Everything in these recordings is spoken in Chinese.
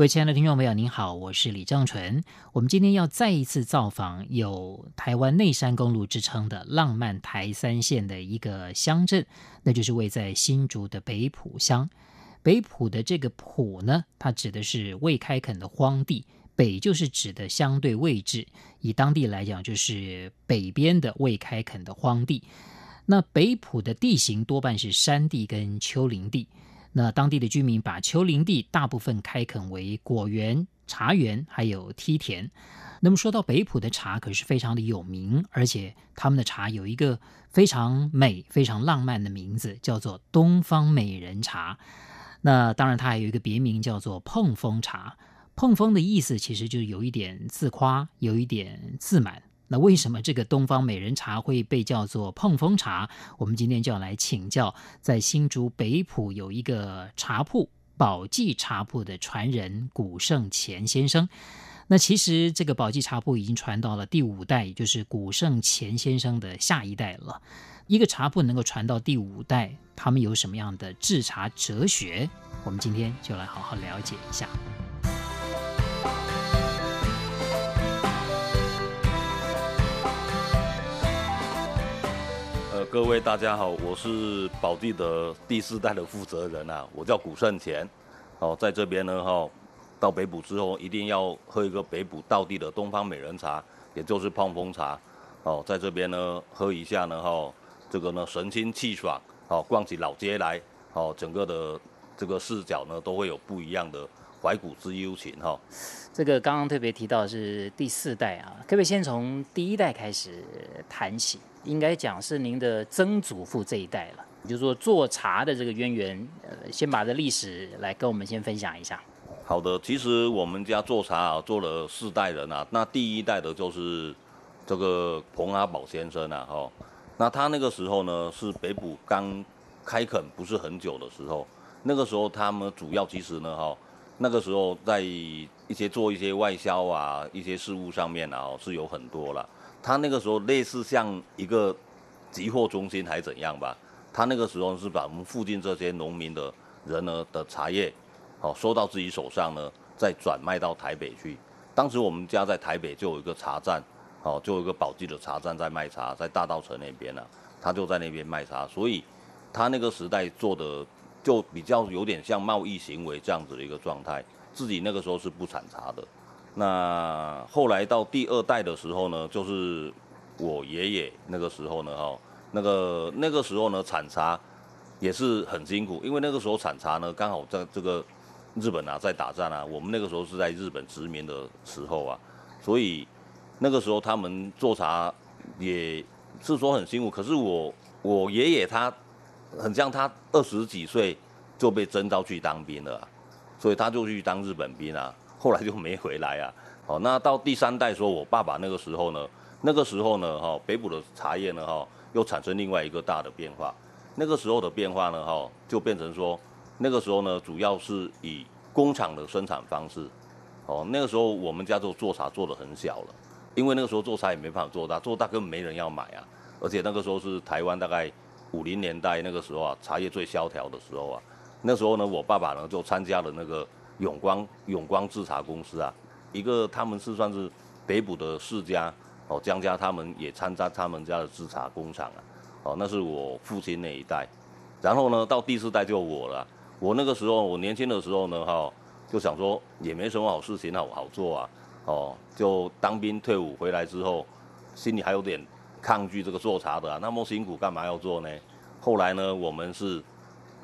各位亲爱的听众朋友，您好，我是李正纯。我们今天要再一次造访有台湾内山公路之称的浪漫台三线的一个乡镇，那就是位在新竹的北埔乡。北埔的这个埔呢，它指的是未开垦的荒地，北就是指的相对位置，以当地来讲就是北边的未开垦的荒地。那北埔的地形多半是山地跟丘陵地。那当地的居民把丘陵地大部分开垦为果园、茶园，还有梯田。那么说到北埔的茶，可是非常的有名，而且他们的茶有一个非常美、非常浪漫的名字，叫做东方美人茶。那当然，它还有一个别名叫做碰风茶。碰风的意思其实就是有一点自夸，有一点自满。那为什么这个东方美人茶会被叫做碰风茶？我们今天就要来请教，在新竹北埔有一个茶铺宝记茶铺的传人古胜干先生。那其实这个宝记茶铺已经传到了第五代，也就是古胜干先生的下一代了。一个茶铺能够传到第五代，他们有什么样的制茶哲学？我们今天就来好好了解一下。各位大家好，我是宝记的第四代的负责人啊，我叫古胜前。哦，在这边呢，哈，到北埔之后一定要喝一个北埔道地的东方美人茶，也就是碰风茶。哦，在这边呢喝一下呢，哈，这个呢神清气爽，哦，逛起老街来，哦，整个的这个视角呢都会有不一样的怀古之幽情，哈。这个刚刚特别提到是第四代啊，可不可以先从第一代开始谈起？应该讲是您的曾祖父这一代了，就是说做茶的这个渊源，呃，先把这历史来跟我们先分享一下。好的，其实我们家做茶啊，做了四代人啊，那第一代的就是这个彭阿宝先生啊，哈，那他那个时候呢是北埔刚开垦不是很久的时候，那个时候他们主要其实呢，哈，那个时候在一些做一些外销啊，一些事务上面啊，是有很多了。他那个时候类似像一个集货中心还怎样吧？他那个时候是把我们附近这些农民的人呢的茶叶，好收到自己手上呢，再转卖到台北去。当时我们家在台北就有一个茶站，哦就有一个宝记的茶站在卖茶，在大稻城那边呢，他就在那边卖茶。所以他那个时代做的就比较有点像贸易行为这样子的一个状态，自己那个时候是不产茶的。那后来到第二代的时候呢，就是我爷爷那个时候呢，哈，那个那个时候呢，产茶也是很辛苦，因为那个时候产茶呢，刚好在这个日本啊在打仗啊，我们那个时候是在日本殖民的时候啊，所以那个时候他们做茶也是说很辛苦。可是我我爷爷他很像他二十几岁就被征召去当兵了，所以他就去当日本兵啊。后来就没回来啊。好，那到第三代说，我爸爸那个时候呢，那个时候呢，哈，北埔的茶叶呢，哈，又产生另外一个大的变化。那个时候的变化呢，哈，就变成说，那个时候呢，主要是以工厂的生产方式。哦，那个时候我们家就做茶做的很小了，因为那个时候做茶也没办法做大，做大根本没人要买啊。而且那个时候是台湾大概五零年代那个时候啊，茶叶最萧条的时候啊。那时候呢，我爸爸呢就参加了那个。永光永光制茶公司啊，一个他们是算是北埔的世家哦，江家他们也参加他们家的制茶工厂啊，哦，那是我父亲那一代，然后呢，到第四代就我了。我那个时候我年轻的时候呢，哈，就想说也没什么好事情好好做啊，哦，就当兵退伍回来之后，心里还有点抗拒这个做茶的，那么辛苦干嘛要做呢？后来呢，我们是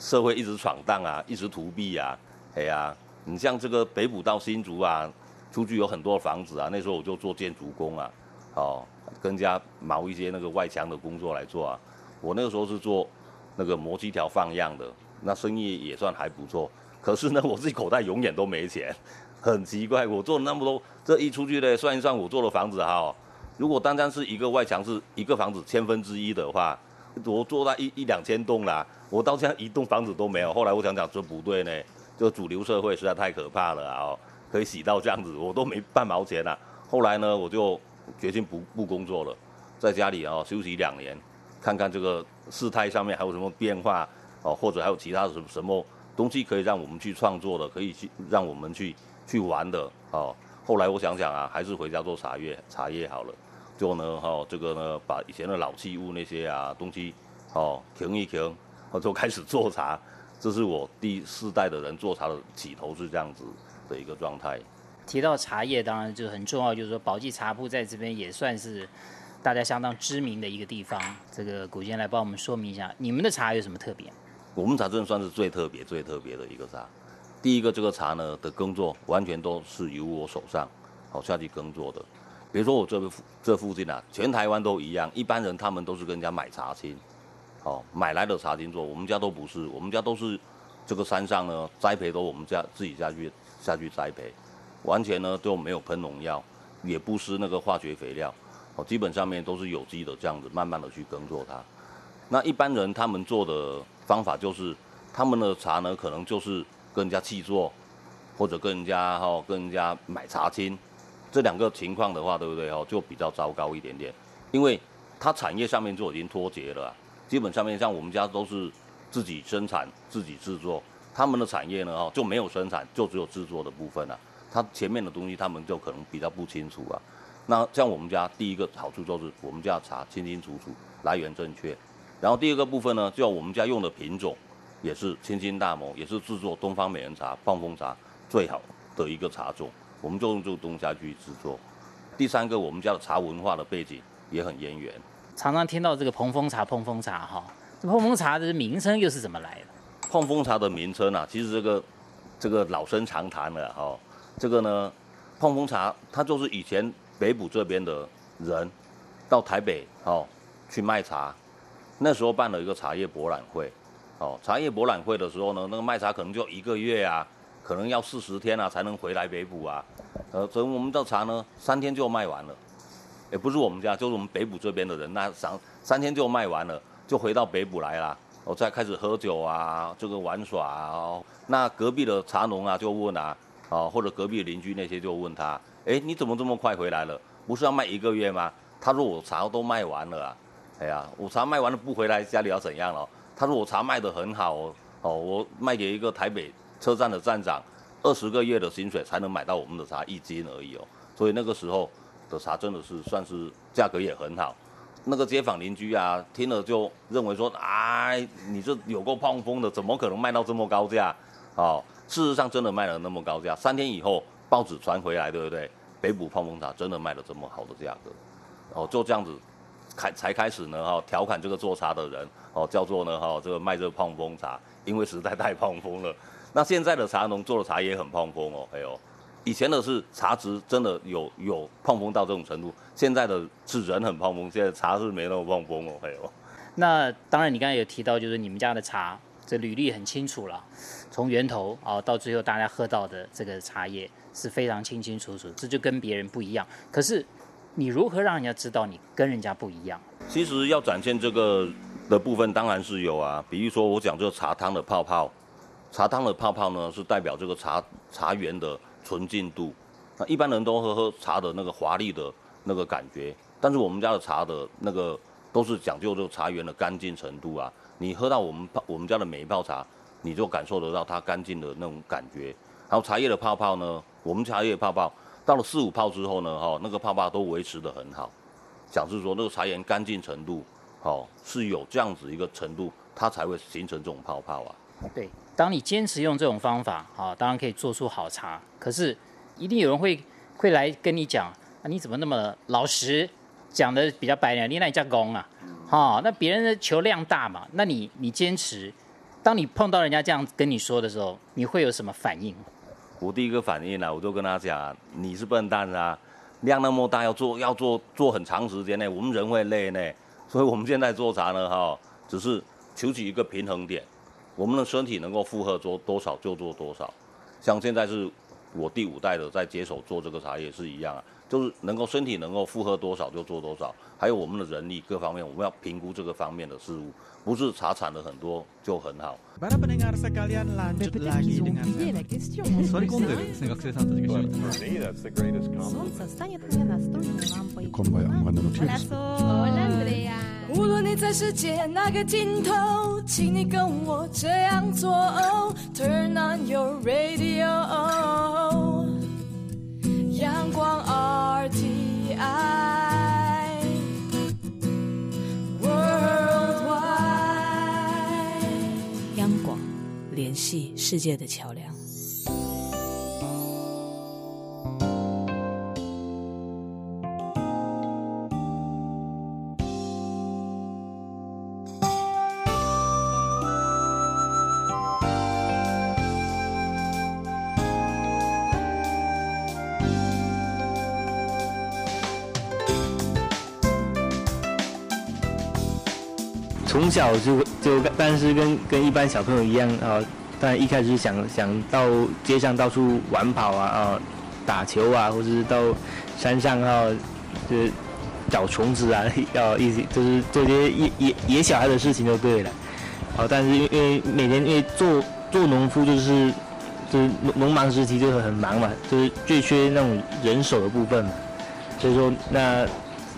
社会一直闯荡啊，一直图弊啊，哎呀。你像这个北埔到新竹啊，出去有很多房子啊。那时候我就做建筑工啊，哦，跟家毛一些那个外墙的工作来做啊。我那个时候是做那个磨漆条放样的，那生意也算还不错。可是呢，我自己口袋永远都没钱，很奇怪。我做了那么多，这一出去呢，算一算，我做的房子哈，如果单单是一个外墙是一个房子千分之一的话，我做到一一两千栋啦，我到现在一栋房子都没有。后来我想想这不对呢，这个主流社会实在太可怕了啊！可以洗到这样子，我都没半毛钱啦。后来呢，我就决定不不工作了，在家里啊休息两年，看看这个事态上面还有什么变化哦，或者还有其他什什么东西可以让我们去创作的，可以去让我们去去玩的哦。后来我想想啊，还是回家做茶叶茶叶好了。就呢，哈、哦，这个呢，把以前的老器物那些啊东西，哦，停一停，我就开始做茶。这是我第四代的人做茶的起头是这样子的一个状态。提到茶叶，当然就很重要，就是说宝记茶铺在这边也算是大家相当知名的一个地方。这个古先来帮我们说明一下，你们的茶有什么特别？我们茶真的算是最特别、最特别的一个茶。第一个，这个茶呢的耕作完全都是由我手上好下去耕作的。比如说我这附这附近啊，全台湾都一样。一般人他们都是跟人家买茶青，哦，买来的茶青做。我们家都不是，我们家都是这个山上呢栽培都我们家自己下去下去栽培，完全呢都没有喷农药，也不施那个化学肥料，哦，基本上面都是有机的这样子，慢慢的去耕作它。那一般人他们做的方法就是，他们的茶呢可能就是跟人家契作，或者跟人家哈、哦、跟人家买茶青。这两个情况的话，对不对哦？就比较糟糕一点点，因为它产业上面就已经脱节了。基本上面像我们家都是自己生产、自己制作，他们的产业呢哦就没有生产，就只有制作的部分了。它前面的东西他们就可能比较不清楚啊。那像我们家第一个好处就是我们家茶清清楚楚，来源正确。然后第二个部分呢，就我们家用的品种也是青青大谋，也是制作东方美人茶、放风茶最好的一个茶种。我们就用这个东家去制作。第三个，我们家的茶文化的背景也很渊源。常常听到这个蓬风茶，蓬风茶哈，这蓬风茶的名称又是怎么来的？蓬风茶的名称啊，其实这个这个老生常谈了哈。这个呢，蓬风茶它就是以前北埔这边的人到台北哦去卖茶，那时候办了一个茶叶博览会，哦，茶叶博览会的时候呢，那个卖茶可能就一个月啊。可能要四十天啊才能回来北埔啊，呃，所以我们的茶呢，三天就卖完了，也不是我们家，就是我们北埔这边的人，那三三天就卖完了，就回到北埔来了，我再开始喝酒啊，这个玩耍啊，那隔壁的茶农啊就问啊，啊，或者隔壁邻居那些就问他，哎，你怎么这么快回来了？不是要卖一个月吗？他说我茶都卖完了啊，哎呀，我茶卖完了不回来家里要怎样了？他说我茶卖得很好哦，哦，我卖给一个台北。车站的站长，二十个月的薪水才能买到我们的茶一斤而已哦，所以那个时候的茶真的是算是价格也很好。那个街坊邻居啊，听了就认为说，哎，你这有够膨风的，怎么可能卖到这么高价？哦，事实上真的卖了那么高价。三天以后报纸传回来，对不对？北埔膨风茶真的卖了这么好的价格，哦，就这样子开才开始呢哈、哦，调侃这个做茶的人哦，叫做呢哈、哦，这个卖这个膨风茶，因为实在太膨风了。那现在的茶农做的茶也很膨风哦，还有以前的是茶质真的有有碰风到这种程度，现在的是人很碰风，现在茶是没那么碰风哦，还有。那当然，你刚才有提到，就是你们家的茶这履历很清楚了，从源头啊到最后大家喝到的这个茶叶是非常清清楚楚，这就跟别人不一样。可是你如何让人家知道你跟人家不一样？其实要展现这个的部分当然是有啊，比如说我讲这个茶汤的泡泡。茶汤的泡泡呢，是代表这个茶茶园的纯净度。那一般人都喝喝茶的那个华丽的那个感觉，但是我们家的茶的那个都是讲究这个茶园的干净程度啊。你喝到我们泡我们家的每一泡茶，你就感受得到它干净的那种感觉。然后茶叶的泡泡呢，我们茶叶泡泡到了四五泡之后呢，哈，那个泡泡都维持得很好，讲是说那个茶园干净程度，哦是有这样子一个程度，它才会形成这种泡泡啊。对。当你坚持用这种方法，啊，当然可以做出好茶。可是，一定有人会会来跟你讲，啊，你怎么那么老实？讲的比较白点，你那叫公啊，哈，那别人的求量大嘛。那你你坚持，当你碰到人家这样跟你说的时候，你会有什么反应？我第一个反应呢，我就跟他讲，你是笨蛋啊，量那么大，要做要做做很长时间呢，我们人会累呢。所以我们现在做茶呢，哈，只是求取一个平衡点。我们的身体能够负荷做多少就做多少，像现在是我第五代的在接手做这个茶叶是一样啊，就是能够身体能够负荷多少就做多少，还有我们的人力各方面，我们要评估这个方面的事物，不是茶产的很多就很好。在世界那个尽头，请你跟我这样做。Turn on your radio，阳光 RTI，Worldwide，央广联系世界的桥梁。从小就就，但是跟跟一般小朋友一样啊，但一开始想想到街上到处玩跑啊啊，打球啊，或者是到山上啊，就找虫子啊，要 一些就是做些野野野小孩的事情就对了。好，但是因为每天因为做做农夫就是就是农农忙时期就是很忙嘛，就是最缺那种人手的部分嘛，所以说那。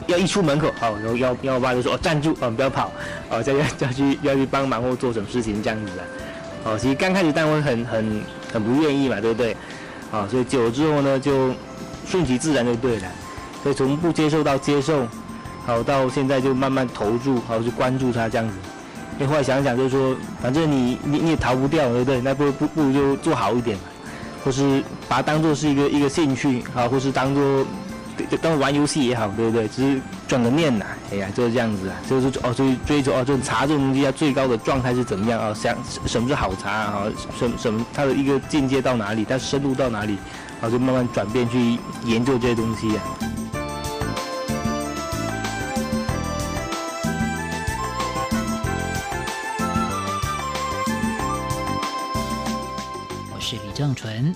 要一出门口，好，然后要要我爸就说哦，站住，哦，不要跑，哦，再要要去要去帮忙或做什么事情这样子的，哦，其实刚开始当然很很很不愿意嘛，对不对？啊，所以久了之后呢，就顺其自然就对了，所以从不接受到接受，好，到现在就慢慢投入，好，就关注他这样子。因为后来想想就是说，反正你你你也逃不掉，对不对？那不不不如就做好一点嘛，或是把它当做是一个一个兴趣，好，或是当做。就当玩游戏也好，对不对？只是转个念呐，哎呀，就是这样子啊。就是哦，追追求哦，这种茶这种东西，它最高的状态是怎么样啊？想什么是好茶啊？什么什么它的一个境界到哪里？它深入到哪里？然后就慢慢转变去研究这些东西啊。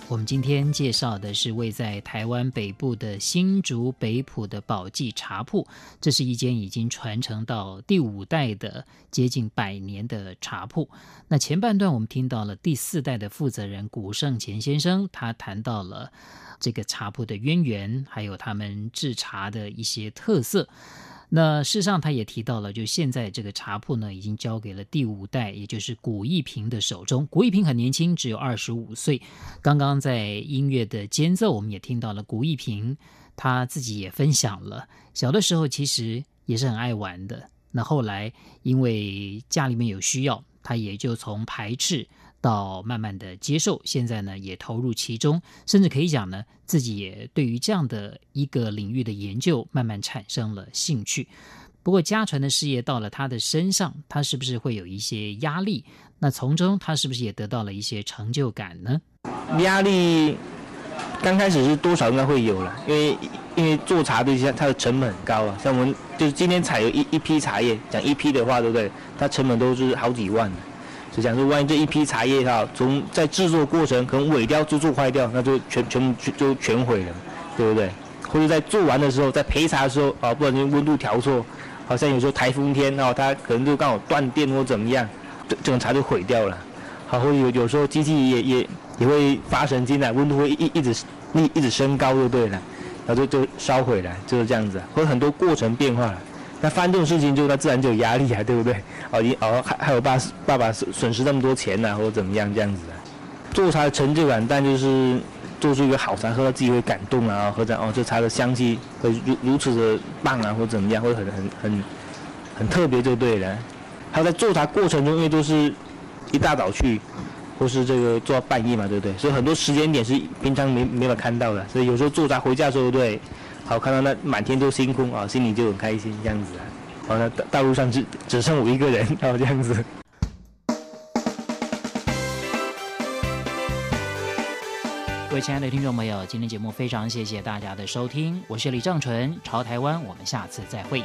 我们今天介绍的是位在台湾北部的新竹北埔的宝记茶铺，这是一间已经传承到第五代的接近百年的茶铺。那前半段我们听到了第四代的负责人古圣前先生，他谈到了这个茶铺的渊源，还有他们制茶的一些特色。那事实上，他也提到了，就现在这个茶铺呢，已经交给了第五代，也就是古一平的手中。古一平很年轻，只有二十五岁。刚刚在音乐的间奏，我们也听到了古一平他自己也分享了，小的时候其实也是很爱玩的。那后来因为家里面有需要，他也就从排斥。到慢慢的接受，现在呢也投入其中，甚至可以讲呢，自己也对于这样的一个领域的研究慢慢产生了兴趣。不过家传的事业到了他的身上，他是不是会有一些压力？那从中他是不是也得到了一些成就感呢？压力刚开始是多少应该会有了，因为因为做茶的像它的成本很高啊，像我们就是今天采有一一批茶叶，讲一批的话，对不对？它成本都是好几万的。就讲说，万一这一批茶叶哈，从在制作过程可能萎掉就做坏掉，那就全全部就全毁了，对不对？或者在做完的时候，在焙茶的时候啊，不小心温度调错，好像有时候台风天啊，它可能就刚好断电或怎么样，这整个茶就毁掉了。好，或者有有时候机器也也也会发神经的，温度会一一直一一直升高就对了，然后就就烧毁了，就是这样子，会有很多过程变化。那发生这种事情，就他自然就有压力啊，对不对？哦，你哦，还还有爸爸爸损失那么多钱呐、啊，或者怎么样这样子啊？做茶的成就感，但就是做出一个好茶，喝到自己会感动啊，喝着哦，这茶的香气会如如此的棒啊，或者怎么样，会很很很很特别就对了。还有在做茶过程中，因为都是一大早去，或是这个做到半夜嘛，对不对？所以很多时间点是平常没没法看到的，所以有时候做茶回家的时候，对。好，看到那满天都星空啊，心里就很开心，这样子啊。好，那大路上只只剩我一个人，然后这样子。各位亲爱的听众朋友，今天节目非常谢谢大家的收听，我是李正淳，朝台湾，我们下次再会。